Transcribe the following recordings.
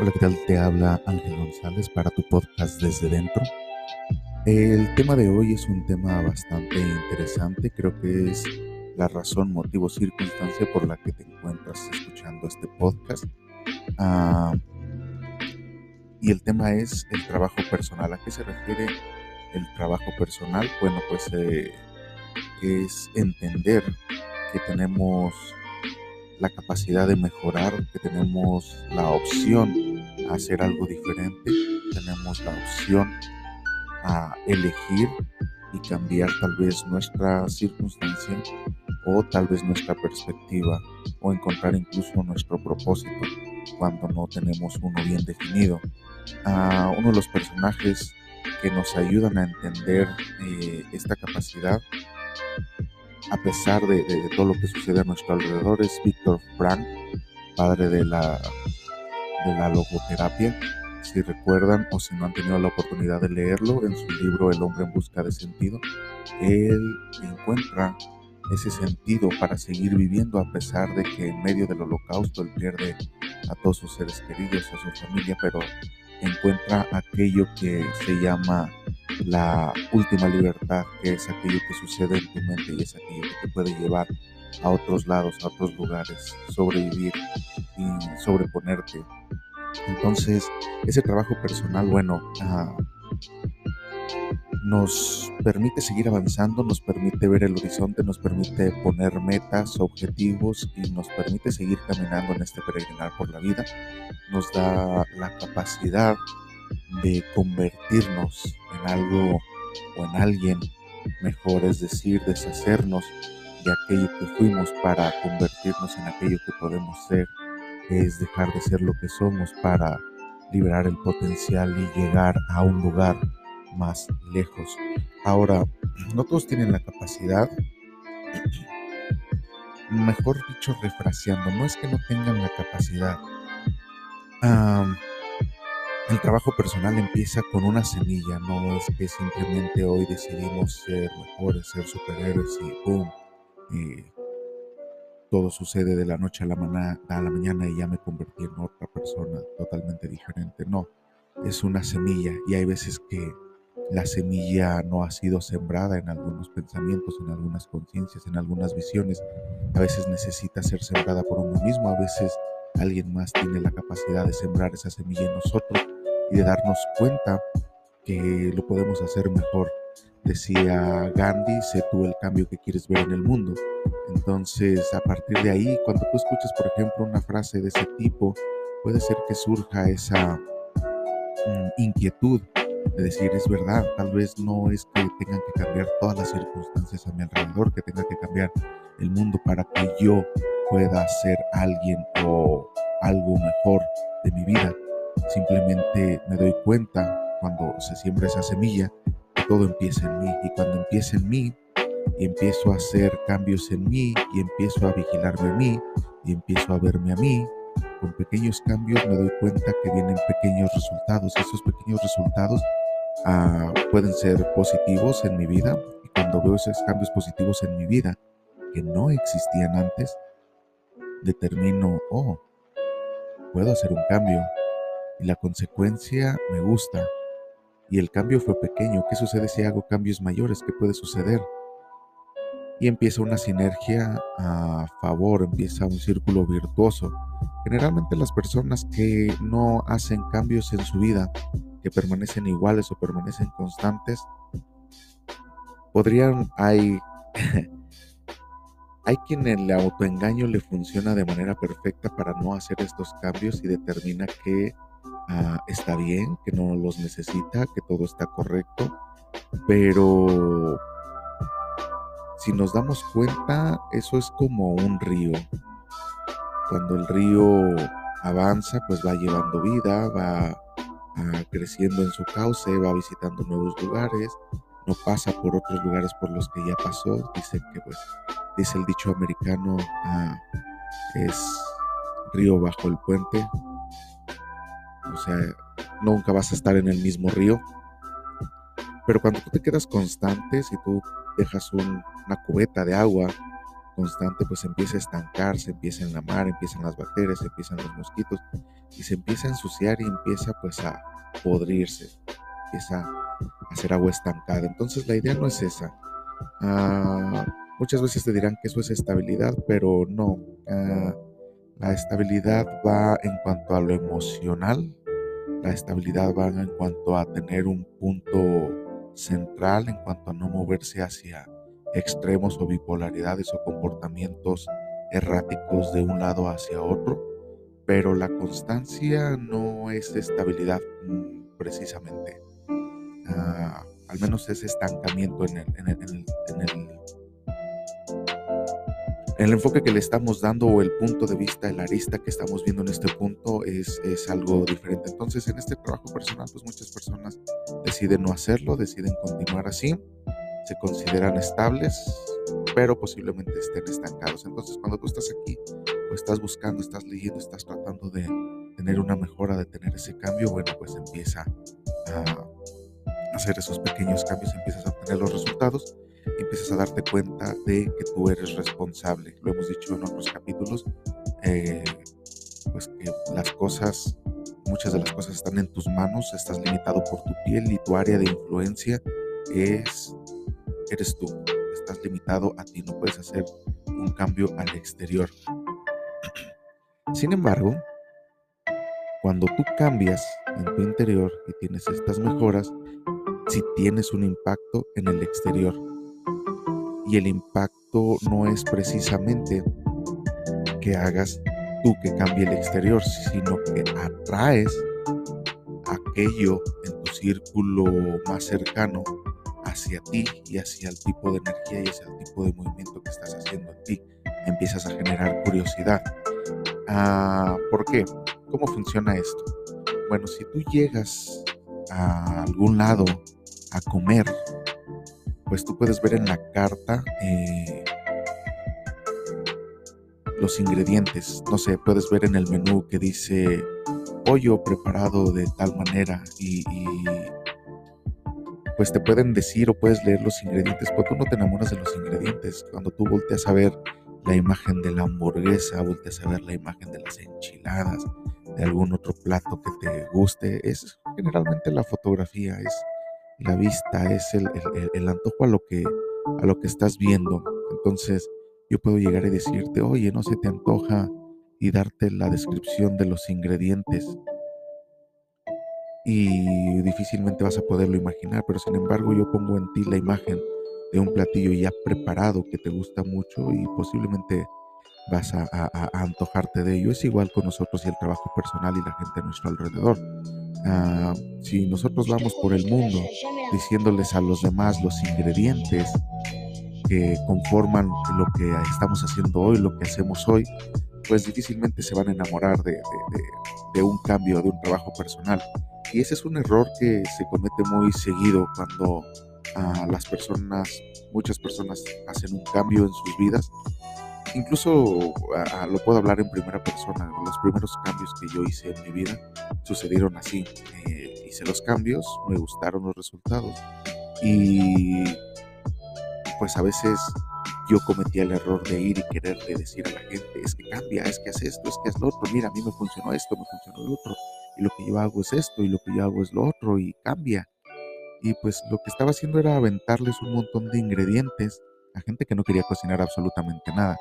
Hola, ¿qué tal? Te habla Ángel González para tu podcast Desde Dentro. El tema de hoy es un tema bastante interesante, creo que es la razón, motivo, circunstancia por la que te encuentras escuchando este podcast. Ah, y el tema es el trabajo personal. ¿A qué se refiere el trabajo personal? Bueno, pues eh, es entender que tenemos la capacidad de mejorar, que tenemos la opción hacer algo diferente, tenemos la opción a elegir y cambiar tal vez nuestra circunstancia o tal vez nuestra perspectiva o encontrar incluso nuestro propósito cuando no tenemos uno bien definido. a uno de los personajes que nos ayudan a entender eh, esta capacidad a pesar de, todo lo que sucede a nuestro alrededor, es Víctor Frank, padre de la, de la logoterapia. Si recuerdan o si no han tenido la oportunidad de leerlo, en su libro El hombre en busca de sentido, él encuentra ese sentido para seguir viviendo a pesar de que en medio del holocausto él pierde a todos sus seres queridos, a su familia, pero encuentra aquello que se llama la última libertad, que es aquello que sucede en tu mente y es aquello que te puede llevar a otros lados, a otros lugares, sobrevivir y sobreponerte. Entonces, ese trabajo personal, bueno, ah, nos permite seguir avanzando, nos permite ver el horizonte, nos permite poner metas, objetivos y nos permite seguir caminando en este peregrinar por la vida. Nos da la capacidad de convertirnos en algo o en alguien mejor, es decir, deshacernos de aquello que fuimos para convertirnos en aquello que podemos ser, es dejar de ser lo que somos para liberar el potencial y llegar a un lugar más lejos. Ahora, no todos tienen la capacidad, mejor dicho, refraseando, no es que no tengan la capacidad. El trabajo personal empieza con una semilla, no es que simplemente hoy decidimos ser mejores, ser superhéroes y ¡pum! todo sucede de la noche a la, a la mañana y ya me convertí en otra persona totalmente diferente. No, es una semilla y hay veces que la semilla no ha sido sembrada en algunos pensamientos, en algunas conciencias, en algunas visiones. A veces necesita ser sembrada por uno mismo, a veces alguien más tiene la capacidad de sembrar esa semilla en nosotros y de darnos cuenta que lo podemos hacer mejor. Decía Gandhi, sé tú el cambio que quieres ver en el mundo. Entonces, a partir de ahí, cuando tú escuchas, por ejemplo, una frase de ese tipo, puede ser que surja esa mm, inquietud de decir, es verdad, tal vez no es que tengan que cambiar todas las circunstancias a mi alrededor, que tenga que cambiar el mundo para que yo pueda ser alguien o algo mejor de mi vida, Simplemente me doy cuenta cuando se siembra esa semilla todo empieza en mí. Y cuando empieza en mí y empiezo a hacer cambios en mí y empiezo a vigilarme a mí y empiezo a verme a mí, con pequeños cambios me doy cuenta que vienen pequeños resultados. Esos pequeños resultados ah, pueden ser positivos en mi vida y cuando veo esos cambios positivos en mi vida que no existían antes, determino, oh, puedo hacer un cambio, y la consecuencia me gusta. Y el cambio fue pequeño. ¿Qué sucede si hago cambios mayores? ¿Qué puede suceder? Y empieza una sinergia a favor, empieza un círculo virtuoso. Generalmente las personas que no hacen cambios en su vida, que permanecen iguales o permanecen constantes, podrían, hay, hay quien el autoengaño le funciona de manera perfecta para no hacer estos cambios y determina que Ah, está bien, que no los necesita, que todo está correcto, pero si nos damos cuenta, eso es como un río. Cuando el río avanza, pues va llevando vida, va ah, creciendo en su cauce, va visitando nuevos lugares, no pasa por otros lugares por los que ya pasó. Dicen que, pues, dice el dicho americano, ah, es río bajo el puente, o sea, nunca vas a estar en el mismo río. Pero cuando tú te quedas constante, si tú dejas una cubeta de agua constante pues empieza a estancarse, empieza en la mar, empiezan las bacterias, empiezan los mosquitos y se empieza a ensuciar y empieza pues a podrirse, empieza a hacer agua estancada. Entonces la idea no es esa. Ah, muchas veces te dirán que eso es estabilidad, pero no. Ah, la estabilidad va en cuanto a lo emocional, la estabilidad va en cuanto a tener un punto central, en cuanto a no moverse hacia extremos o bipolaridades o comportamientos erráticos de un lado hacia otro, pero la constancia no es estabilidad mm, precisamente. Ah, al menos es estancamiento en el, enfoque que le estamos dando o el punto de vista, el arista que estamos viendo en este punto es, es, algo diferente. Entonces, en este trabajo personal, pues muchas personas deciden no hacerlo, deciden continuar así se consideran estables, pero posiblemente estén estancados. Entonces, cuando tú estás aquí o estás buscando, estás leyendo, estás tratando de tener una mejora, de tener ese cambio, bueno, pues empieza a hacer esos pequeños cambios, empiezas a obtener los resultados empiezas a darte cuenta de que tú eres responsable. Lo hemos dicho en otros capítulos, eh, pues las cosas, muchas de las cosas están en tus manos, estás limitado por tu piel y tu área de influencia es eres tú. Estás limitado a ti, no puedes hacer un cambio al exterior. Sin embargo, cuando tú cambias en tu interior y tienes estas mejoras, si tienes un impacto en el exterior. Y el impacto no es precisamente que hagas tú que cambie el exterior, sino que atraes aquello en tu círculo más cercano hacia ti y hacia el tipo de energía y hacia el tipo de movimiento que estás haciendo en ti. Empiezas a generar curiosidad. Ah, ¿Por qué? ¿Cómo funciona esto? Bueno, si tú llegas a algún lado a comer, pues tú puedes ver en la carta eh, los ingredientes. No sé, puedes ver en el menú que dice pollo preparado de tal manera y pues te pueden decir o puedes leer los ingredientes, pero tú no te enamoras de los ingredientes. Cuando tú volteas a ver la imagen de la hamburguesa, volteas a ver la imagen de las enchiladas, de algún otro plato que te guste, es generalmente la fotografía, es la vista, es el, el antojo a lo, que, a lo que estás viendo. Entonces yo puedo llegar y decirte, oye, no se te antoja y darte la descripción de los ingredientes y difícilmente vas a poderlo imaginar, pero sin embargo yo pongo en ti la imagen de un platillo ya preparado que te gusta mucho y posiblemente vas a, antojarte de ello. Es igual con nosotros y el trabajo personal y la gente a nuestro alrededor. Ah, si nosotros vamos por el mundo diciéndoles a los demás los ingredientes que conforman lo que estamos haciendo hoy, lo que hacemos hoy, pues difícilmente se van a enamorar de, un cambio, de un trabajo personal. Y ese es un error que se comete muy seguido cuando ah, las personas, muchas personas hacen un cambio en sus vidas. Incluso lo puedo hablar en primera persona. Los primeros cambios que yo hice en mi vida sucedieron así. Eh, hice los cambios, me gustaron los resultados. Y pues a veces yo cometía el error de ir y quererle decir a la gente, es que cambia, es que haz esto, es que haz lo otro, mira, a mí me funcionó esto, me funcionó lo otro y lo que yo hago es esto y lo que yo hago es lo otro y cambia. Y pues lo que estaba haciendo era aventarles un montón de ingredientes a gente que no quería cocinar absolutamente nada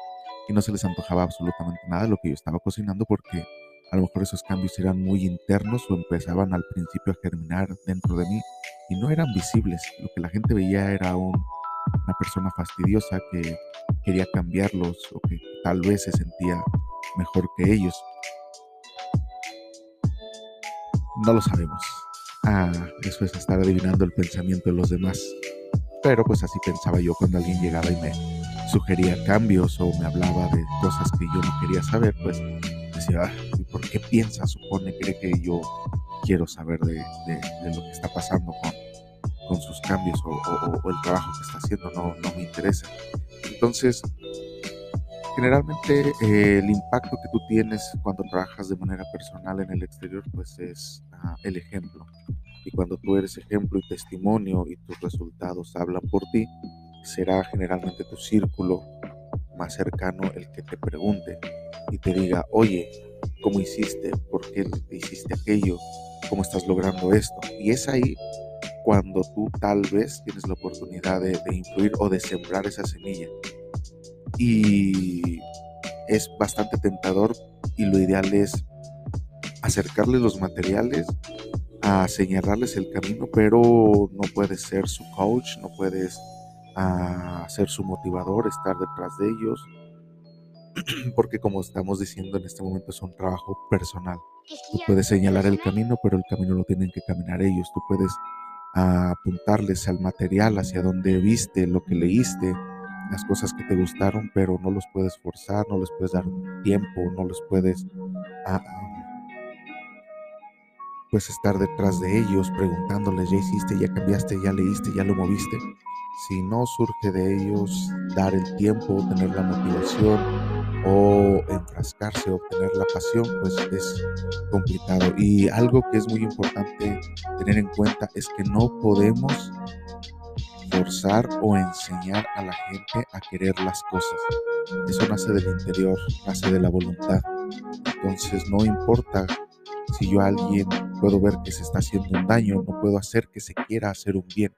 y no se les antojaba absolutamente nada lo que yo estaba cocinando porque a lo mejor esos cambios eran muy internos o empezaban al principio a germinar dentro de mí y no eran visibles. Lo que la gente veía era una persona fastidiosa que quería cambiarlos o que tal vez se sentía mejor que ellos. No lo sabemos. Ah, eso es estar adivinando el pensamiento de los demás. Pero pues así pensaba yo cuando alguien llegaba y me sugería cambios o me hablaba de cosas que yo no quería saber, pues decía, ah, ¿por qué piensa, supone, cree que yo quiero saber de, lo que está pasando con, con sus cambios o, el trabajo que está haciendo? No, no me interesa. Entonces, generalmente eh, el impacto que tú tienes cuando trabajas de manera personal en el exterior, pues es ah, el ejemplo. Y cuando tú eres ejemplo y testimonio y tus resultados hablan por ti, será generalmente tu círculo más cercano el que te pregunte y te diga, oye, ¿cómo hiciste? ¿Por qué hiciste aquello? ¿Cómo estás logrando esto? Y es ahí cuando tú tal vez tienes la oportunidad de, influir o de sembrar esa semilla. Y es bastante tentador y lo ideal es acercarles los materiales, a señalarles el camino, pero no puedes ser su coach, no puedes a ser su motivador, estar detrás de ellos, porque como estamos diciendo en este momento es un trabajo personal. Tú puedes señalar el camino, pero el camino lo tienen que caminar ellos. Tú puedes apuntarles al material, hacia donde viste, lo que leíste, las cosas que te gustaron, pero no los puedes forzar, no les puedes dar tiempo, no los puedes pues estar detrás de ellos preguntándoles, ya hiciste, ya cambiaste, ya leíste, ya lo moviste. Si no surge de ellos dar el tiempo, tener la motivación o enfrascarse, obtener la pasión, pues es complicado. Y algo que es muy importante tener en cuenta es que no podemos forzar o enseñar a la gente a querer las cosas. Eso nace del interior, nace de la voluntad. Entonces no importa si yo a alguien puedo ver que se está haciendo un daño, no puedo hacer que se quiera hacer un bien.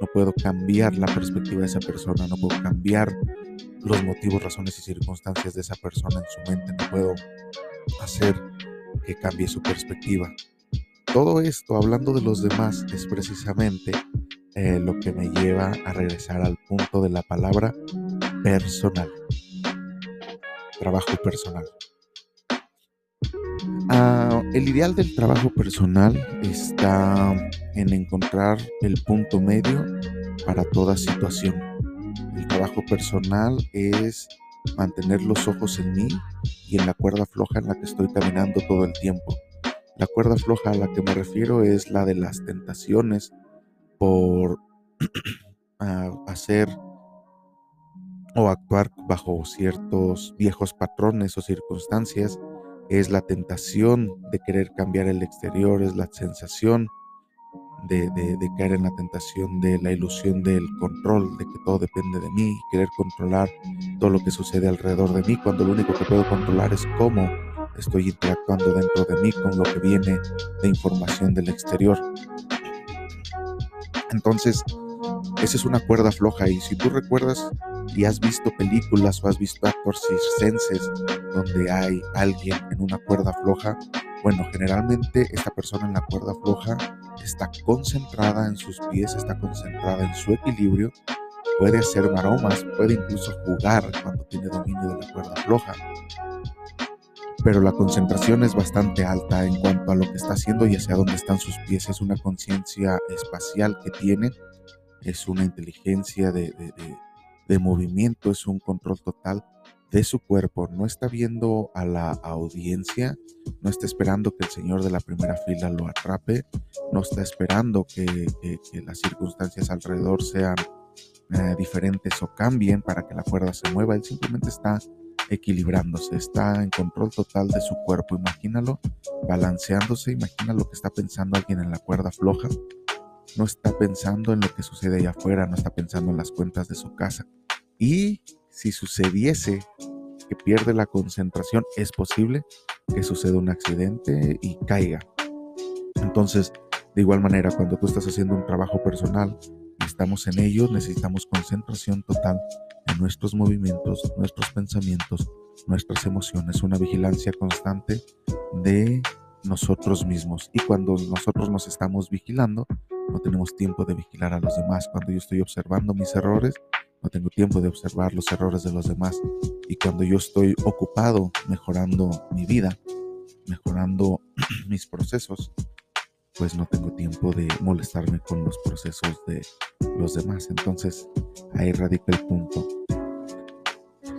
No puedo cambiar la perspectiva de esa persona, no puedo cambiar los motivos, razones y circunstancias de esa persona en su mente, no puedo hacer que cambie su perspectiva. Todo esto, hablando de los demás, es precisamente eh, lo que me lleva a regresar al punto de la palabra personal. Trabajo personal. Ah, el ideal del trabajo personal está en encontrar el punto medio para toda situación. El trabajo personal es mantener los ojos en mí y en la cuerda floja en la que estoy caminando todo el tiempo. La cuerda floja a la que me refiero es la de las tentaciones por hacer o actuar bajo ciertos viejos patrones o circunstancias es la tentación de querer cambiar el exterior, es la sensación de, caer en la tentación de la ilusión del control, de que todo depende de mí, querer controlar todo lo que sucede alrededor de mí, cuando lo único que puedo controlar es cómo estoy interactuando dentro de mí con lo que viene de información del exterior. Entonces, esa es una cuerda floja y si tú recuerdas y has visto películas o has visto actores circenses donde hay alguien en una cuerda floja, bueno, generalmente esta persona en la cuerda floja está concentrada en sus pies, está concentrada en su equilibrio, puede hacer maromas, puede incluso jugar cuando tiene dominio de la cuerda floja. Pero la concentración es bastante alta en cuanto a lo que está haciendo y hacia dónde están sus pies. Es una conciencia espacial que tiene, es una inteligencia de, de de movimiento, es un control total de su cuerpo. No está viendo a la audiencia, no está esperando que el señor de la primera fila lo atrape, no está esperando que, las circunstancias alrededor sean eh, diferentes o cambien para que la cuerda se mueva. Él simplemente está equilibrándose, está en control total de su cuerpo. Imagínalo balanceándose, imagina lo que está pensando alguien en la cuerda floja no está pensando en lo que sucede allá afuera, no está pensando en las cuentas de su casa. Y si sucediese que pierde la concentración, es posible que suceda un accidente y caiga. Entonces, de igual manera, cuando tú estás haciendo un trabajo personal y estamos en ello, necesitamos concentración total en nuestros movimientos, nuestros pensamientos, nuestras emociones, una vigilancia constante de nosotros mismos. Y cuando nosotros nos estamos vigilando, no tenemos tiempo de vigilar a los demás. Cuando yo estoy observando mis errores, no tengo tiempo de observar los errores de los demás. Y cuando yo estoy ocupado mejorando mi vida, mejorando mis procesos, pues no tengo tiempo de molestarme con los procesos de los demás. Entonces ahí radica el punto.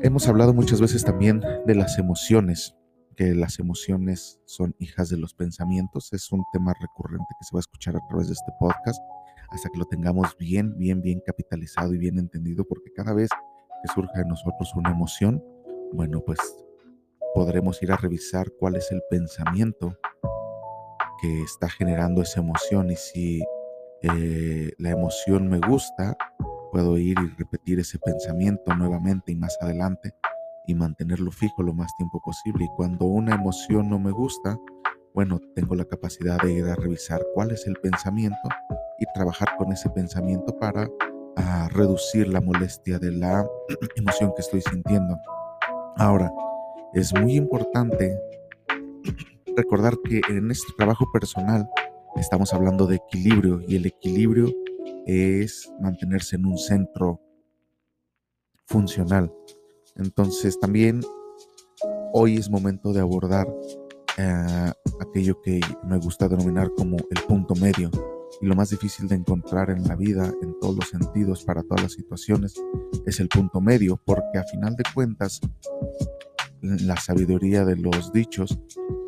Hemos hablado muchas veces también de las emociones que las emociones son hijas de los pensamientos. Es un tema recurrente que se va a escuchar a través de este podcast hasta que lo tengamos bien, bien, bien capitalizado y bien entendido, porque cada vez que surja en nosotros una emoción, bueno, pues podremos ir a revisar cuál es el pensamiento que está generando esa emoción y si eh, la emoción me gusta, puedo ir y repetir ese pensamiento nuevamente y más adelante y mantenerlo fijo lo más tiempo posible. Y cuando una emoción no me gusta, bueno, tengo la capacidad de ir a revisar cuál es el pensamiento y trabajar con ese pensamiento para ah, reducir la molestia de la emoción que estoy sintiendo. Ahora, es muy importante recordar que en este trabajo personal estamos hablando de equilibrio y el equilibrio es mantenerse en un centro funcional. Entonces también hoy es momento de abordar eh, aquello que me gusta denominar como el punto medio y lo más difícil de encontrar en la vida en todos los sentidos para todas las situaciones es el punto medio porque a final de cuentas la sabiduría de los dichos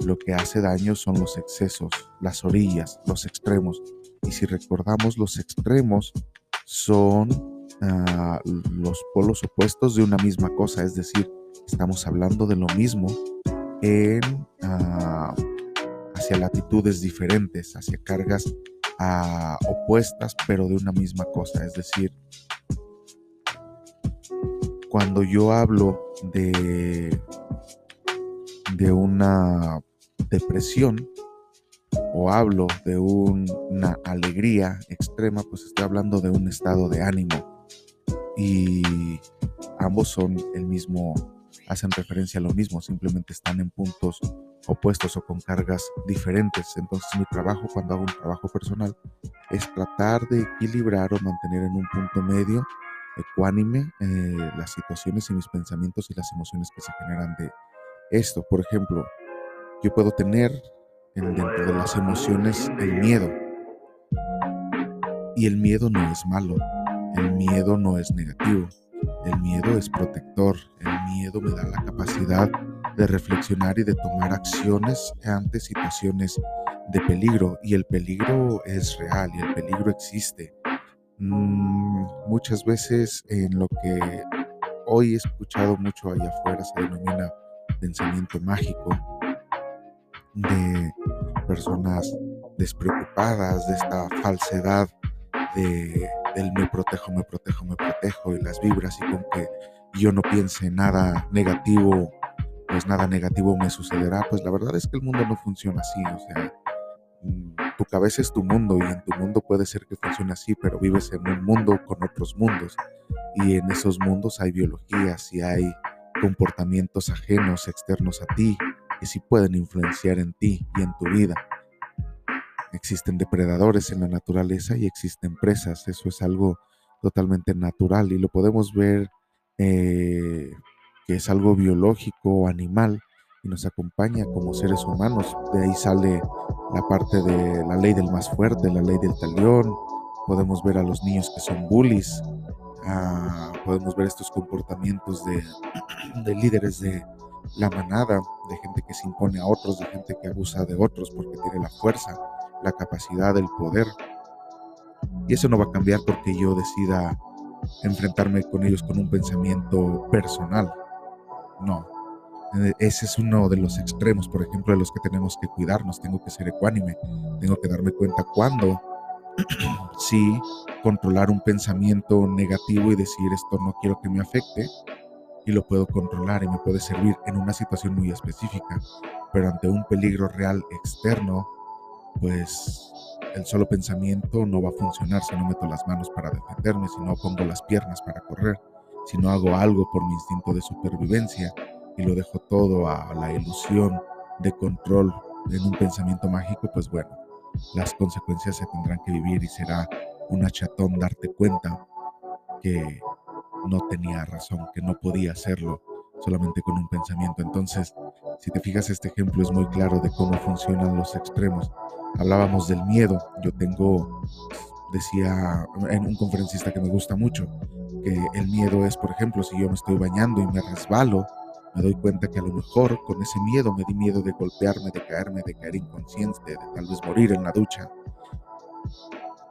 lo que hace daño son los excesos, las orillas, los extremos. Y si recordamos, los extremos son los polos opuestos de una misma cosa, es decir, estamos hablando de lo mismo en, ah, hacia latitudes diferentes, hacia cargas ah, opuestas, pero de una misma cosa. Es decir, cuando yo hablo de, de una depresión o hablo de una alegría extrema, pues estoy hablando de un estado de ánimo. Y ambos son el mismo, hacen referencia a lo mismo, simplemente están en puntos opuestos o con cargas diferentes. Entonces mi trabajo cuando hago un trabajo personal es tratar de equilibrar o mantener en un punto medio ecuánime eh, las situaciones y mis pensamientos y las emociones que se generan de esto. Por ejemplo, yo puedo tener dentro de las emociones el miedo. Y el miedo no es malo, el miedo no es negativo, el miedo es protector, el miedo me da la capacidad de reflexionar y de tomar acciones ante situaciones de peligro. Y el peligro es real y el peligro existe. Mm, muchas veces en lo que hoy he escuchado mucho allá afuera se denomina pensamiento mágico, de personas despreocupadas de esta falsedad de, del me protejo, me protejo, me protejo y las vibras y con que yo no piense nada negativo, pues nada negativo me sucederá. Pues la verdad es que el mundo no funciona así, o sea, mm, tu cabeza es tu mundo y en tu mundo puede ser que funcione así, pero vives en un mundo con otros mundos y en esos mundos hay biologías y hay comportamientos ajenos, externos a ti, que sí pueden influenciar en ti y en tu vida. Existen depredadores en la naturaleza y existen presas. Eso es algo totalmente natural y lo podemos ver eh, que es algo biológico o animal y nos acompaña como seres humanos. De ahí sale la parte de la ley del más fuerte, la ley del talión. Podemos ver a los niños que son bullies. Ah, podemos ver estos comportamientos de, de líderes de, la manada, de gente que se impone a otros, de gente que abusa de otros porque tiene la fuerza, la capacidad, el poder. Y eso no va a cambiar porque yo decida enfrentarme con ellos con un pensamiento personal. No. E, ese es uno de los extremos, por ejemplo, de los que tenemos que cuidarnos. Tengo que ser ecuánime. Tengo que darme cuenta cuando sí controlar un pensamiento negativo y decir esto no quiero que me afecte y lo puedo controlar y me puede servir en una situación muy específica, pero ante un peligro real externo, pues el solo pensamiento no va a funcionar si no meto las manos para defenderme, si no pongo las piernas para correr, si no hago algo por mi instinto de supervivencia y lo dejo todo a la ilusión de control en un pensamiento mágico, pues bueno, las consecuencias se tendrán que vivir y será una chatón darte cuenta que no tenía razón, que no podía hacerlo solamente con un pensamiento. Entonces, si te fijas, este ejemplo es muy claro de cómo funcionan los extremos. Hablábamos del miedo. Yo tengo, decía en un conferencista que me gusta mucho, que el miedo es, por ejemplo, si yo me estoy bañando y me resbalo, me doy cuenta que a lo mejor con ese miedo me di miedo de golpearme, de caerme, de caer inconsciente, de tal vez morir en la ducha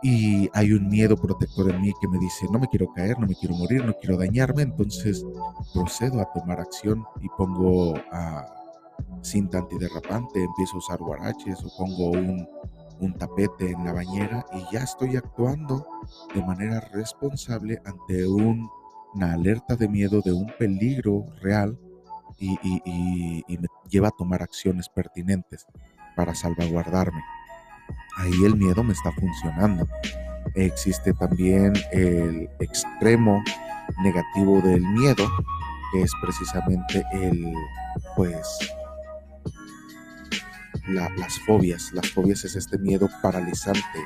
y hay un miedo protector en mí que me dice, no me quiero caer, no me quiero morir, no quiero dañarme, entonces procedo a tomar acción y pongo a cinta antiderrapante, empiezo a usar guaraches o pongo un, un tapete en la bañera y ya estoy actuando de manera responsable ante una alerta de miedo de un peligro real y, me lleva a tomar acciones pertinentes para salvaguardarme. Ahí el miedo me está funcionando. Existe también el extremo negativo del miedo, que es precisamente el, pues, las fobias. Las fobias es este miedo paralizante,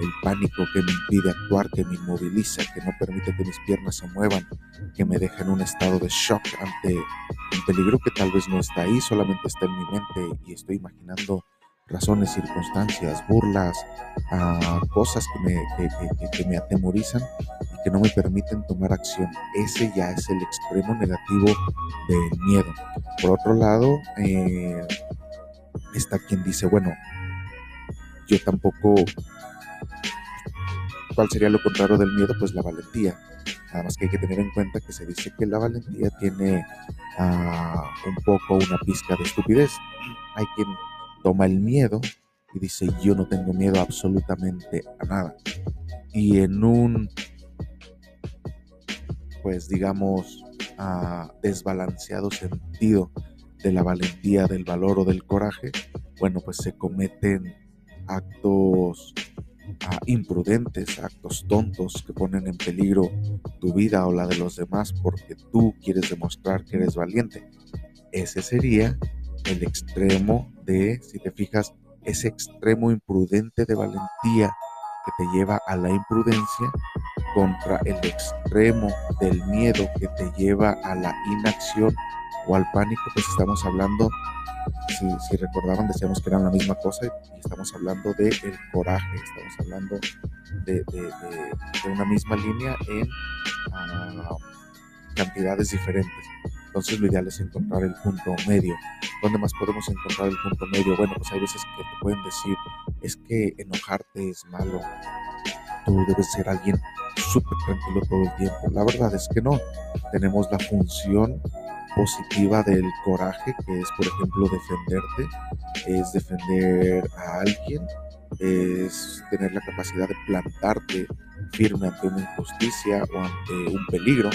el pánico que me impide actuar, que me inmoviliza, que no permite que mis piernas se muevan, que me deja en un estado de shock ante un peligro que tal vez no está ahí, solamente está en mi mente y estoy imaginando razones, circunstancias, burlas, a cosas que me, que, me atemorizan y que no me permiten tomar acción. Ese ya es el extremo negativo del miedo. Por otro lado, eh, está quien dice, bueno, yo tampoco, ¿cuál sería lo contrario del miedo? Pues la valentía. Nada más que hay que tener en cuenta que se dice que la valentía tiene ah, un poco una pizca de estupidez. Hay quien toma el miedo y dice, yo no tengo miedo absolutamente a nada. Y en un, pues digamos, ah, desbalanceado sentido de la valentía, del valor o del coraje, bueno, pues se cometen actos ah, imprudentes, actos tontos que ponen en peligro tu vida o la de los demás porque tú quieres demostrar que eres valiente. Ese sería el extremo de, si te fijas, ese extremo imprudente de valentía que te lleva a la imprudencia contra el extremo del miedo que te lleva a la inacción o al pánico, pues estamos hablando, si, recordaban, decíamos que eran la misma cosa y estamos hablando de el coraje, estamos hablando de, una misma línea en ah, cantidades diferentes. Entonces lo ideal es encontrar el punto medio. ¿Dónde más podemos encontrar el punto medio? Bueno, pues hay veces que te pueden decir, es que enojarte es malo. Tú debes ser alguien súper tranquilo todo el tiempo. La verdad es que no. Tenemos la función positiva del coraje, que es, por ejemplo, defenderte, es defender a alguien, es tener la capacidad de plantarte firme ante una injusticia o ante un peligro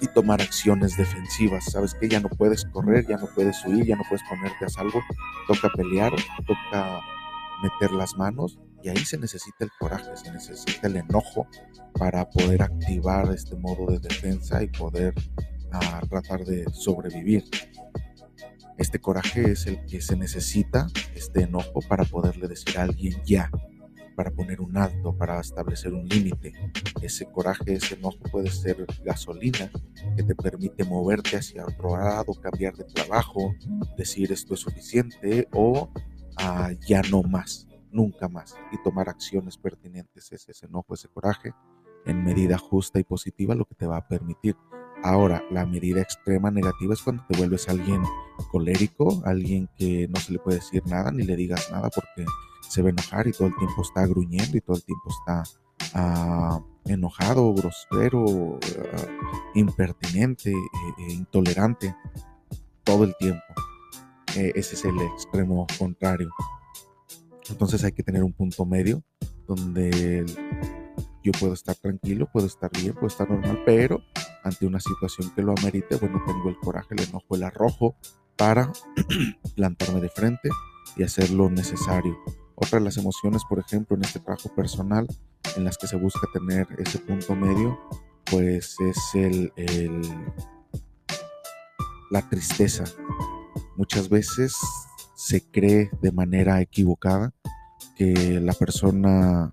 y tomar acciones defensivas. Sabes que ya no puedes correr, ya no puedes huir, ya no puedes ponerte a salvo, toca pelear, toca meter las manos y ahí se necesita el coraje, se necesita el enojo para poder activar este modo de defensa y poder a tratar de sobrevivir. Este coraje es el que se necesita, este enojo, para poderle decir a alguien ya, para poner un alto, para establecer un límite. Ese coraje, ese enojo puede ser gasolina que te permite moverte hacia otro lado, cambiar de trabajo, decir esto es suficiente o ah, ya no más, nunca más, y tomar acciones pertinentes. Es ese enojo, ese coraje, en medida justa y positiva, lo que te va a permitir Ahora, la medida extrema negativa es cuando te vuelves alguien colérico, alguien que no se le puede decir nada ni le digas nada porque se va a enojar y todo el tiempo está gruñendo y todo el tiempo está ah, enojado, grosero, ah, impertinente, e, e intolerante, todo el tiempo. E, ese es el extremo contrario. Entonces hay que tener un punto medio donde yo puedo estar tranquilo, puedo estar bien, puedo estar normal, pero ante una situación que lo amerite, bueno, tengo el coraje, el enojo, el arrojo para plantarme de frente y hacer lo necesario. Otra de las emociones, por ejemplo, en este trabajo personal, en las que se busca tener ese punto medio, pues es el, el la tristeza. Muchas veces se cree de manera equivocada que la persona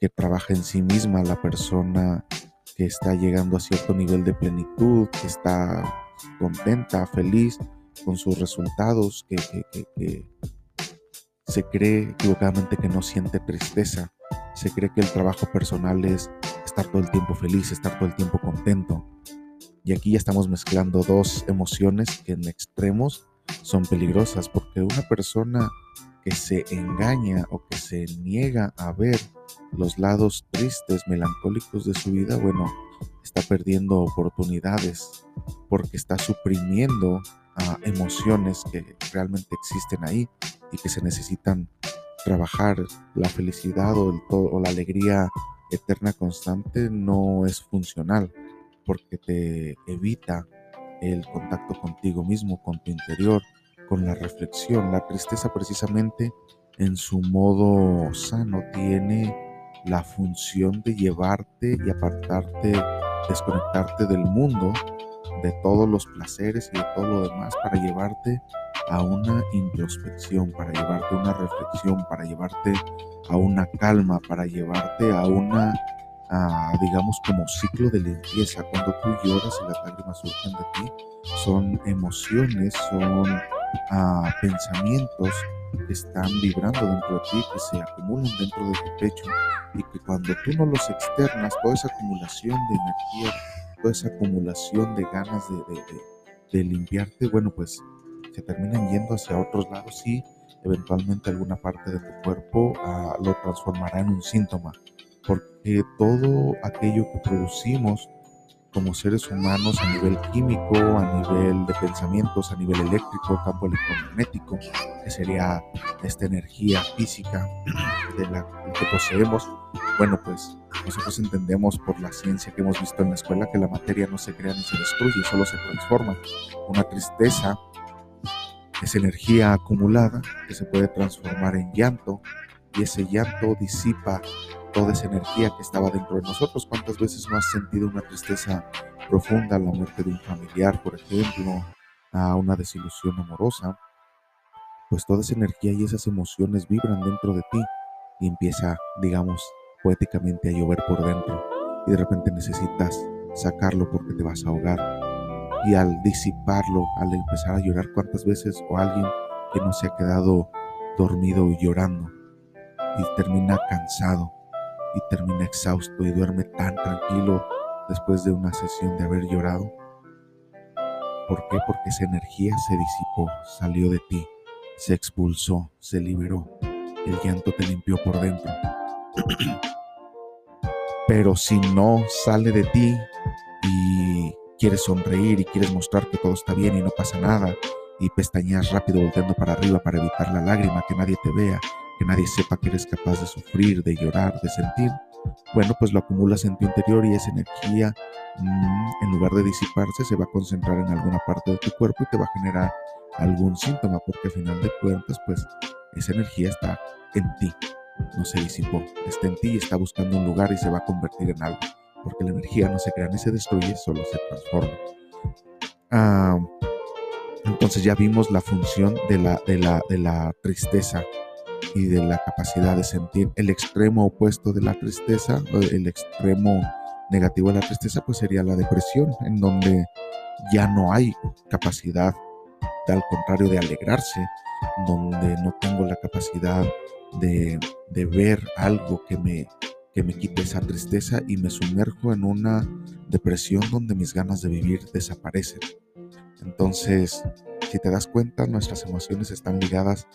que trabaja en sí misma, la persona que está llegando a cierto nivel de plenitud, que está contenta, feliz con sus resultados, que, se cree equivocadamente que no siente tristeza, se cree que el trabajo personal es estar todo el tiempo feliz, estar todo el tiempo contento. Y aquí ya estamos mezclando dos emociones que en extremos son peligrosas, porque una persona que se engaña o que se niega a ver los lados tristes, melancólicos de su vida, bueno, está perdiendo oportunidades porque está suprimiendo ah, emociones que realmente existen ahí y que se necesitan trabajar. La felicidad o, o la alegría eterna constante no es funcional porque te evita el contacto contigo mismo, con tu interior, con la reflexión. La tristeza precisamente en su modo sano tiene la función de llevarte y apartarte, desconectarte del mundo, de todos los placeres y de todo lo demás para llevarte a una introspección, para llevarte a una reflexión, para llevarte a una calma, para llevarte a una, digamos, como ciclo de limpieza. Cuando tú lloras y las lágrimas surgen de ti, son emociones, son ah, pensamientos que están vibrando dentro de ti, que se acumulan dentro de tu pecho y que cuando tú no los externas, toda esa acumulación de energía, toda esa acumulación de ganas de, de limpiarte, bueno, pues se terminan yendo hacia otros lados y eventualmente alguna parte de tu cuerpo ah, lo transformará en un síntoma, porque todo aquello que producimos como seres humanos a nivel químico, a nivel de pensamientos, a nivel eléctrico, campo electromagnético, que sería esta energía física de la que poseemos, bueno, pues nosotros entendemos por la ciencia que hemos visto en la escuela que la materia no se crea ni se destruye, solo se transforma. Una tristeza es energía acumulada que se puede transformar en llanto y ese llanto disipa toda esa energía que estaba dentro de nosotros. ¿Cuántas veces no has sentido una tristeza profunda, la muerte de un familiar, por ejemplo, a una desilusión amorosa? Pues toda esa energía y esas emociones vibran dentro de ti y empieza, digamos, poéticamente a llover por dentro y de repente necesitas sacarlo porque te vas a ahogar y al disiparlo, al empezar a llorar cuántas veces o alguien que no se ha quedado dormido y llorando y termina cansado y termina exhausto y duerme tan tranquilo después de una sesión de haber llorado. ¿Por qué? Porque esa energía se disipó, salió de ti, se expulsó, se liberó. El llanto te limpió por dentro. Pero si no sale de ti y quieres sonreír y quieres mostrar que todo está bien y no pasa nada y pestañeas rápido volteando para arriba para evitar la lágrima, que nadie te vea, que nadie sepa que eres capaz de sufrir, de llorar, de sentir, bueno, pues lo acumulas en tu interior y esa energía, mm, en lugar de disiparse, se va a concentrar en alguna parte de tu cuerpo y te va a generar algún síntoma, porque al final de cuentas, pues esa energía está en ti, no se disipó, está en ti y está buscando un lugar y se va a convertir en algo porque la energía no se crea ni se destruye, solo se transforma. Ah, entonces ya vimos la función de la, de, la, de la tristeza y de la capacidad de sentir. El extremo opuesto de la tristeza, el extremo negativo de la tristeza, pues sería la depresión, en donde ya no hay capacidad, al contrario, de alegrarse, donde no tengo la capacidad de, de ver algo que me, que me quite esa tristeza y me sumerjo en una depresión donde mis ganas de vivir desaparecen. Entonces, si te das cuenta, nuestras emociones están ligadas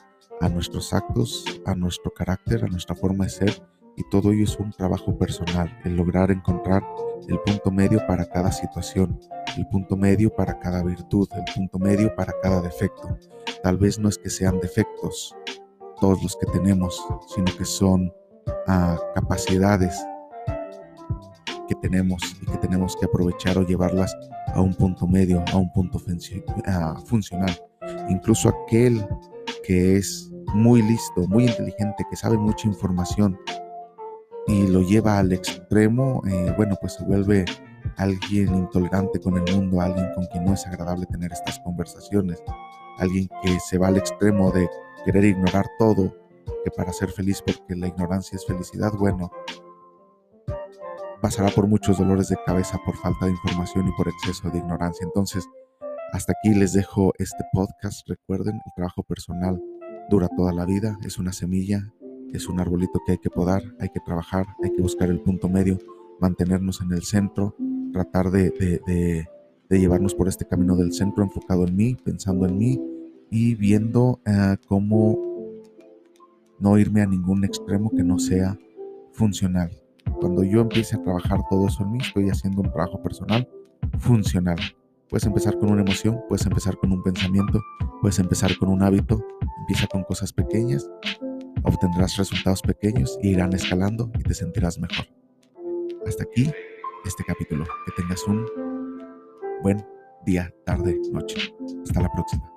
a nuestros actos, a nuestro carácter, a nuestra forma de ser y todo ello es un trabajo personal, el lograr encontrar el punto medio para cada situación, el punto medio para cada virtud, el punto medio para cada defecto. Tal vez no es que sean defectos todos los que tenemos, sino que son a capacidades que tenemos y que tenemos que aprovechar o llevarlas a un punto medio, a un punto funcional. Incluso aquel que es muy listo, muy inteligente, que sabe mucha información y lo lleva al extremo, eh, bueno, pues se vuelve alguien intolerante con el mundo, alguien con quien no es agradable tener estas conversaciones, alguien que se va al extremo de querer ignorar todo que para ser feliz, porque la ignorancia es felicidad, bueno, pasará por muchos dolores de cabeza por falta de información y por exceso de ignorancia. Entonces, hasta aquí les dejo este podcast. Recuerden, el trabajo personal dura toda la vida, es una semilla, es un arbolito que hay que podar, hay que trabajar, hay que buscar el punto medio, mantenernos en el centro, tratar de, llevarnos por este camino del centro enfocado en mí, pensando en mí y viendo eh, cómo no irme a ningún extremo que no sea funcional. Cuando yo empiece a trabajar todo eso en mí, estoy haciendo un trabajo personal funcional. Puedes empezar con una emoción, puedes empezar con un pensamiento, puedes empezar con un hábito, empieza con cosas pequeñas obtendrás resultados pequeños e irán escalando y te sentirás mejor. Hasta aquí este capítulo. Que tengas un buen día, tarde, noche. Hasta la próxima.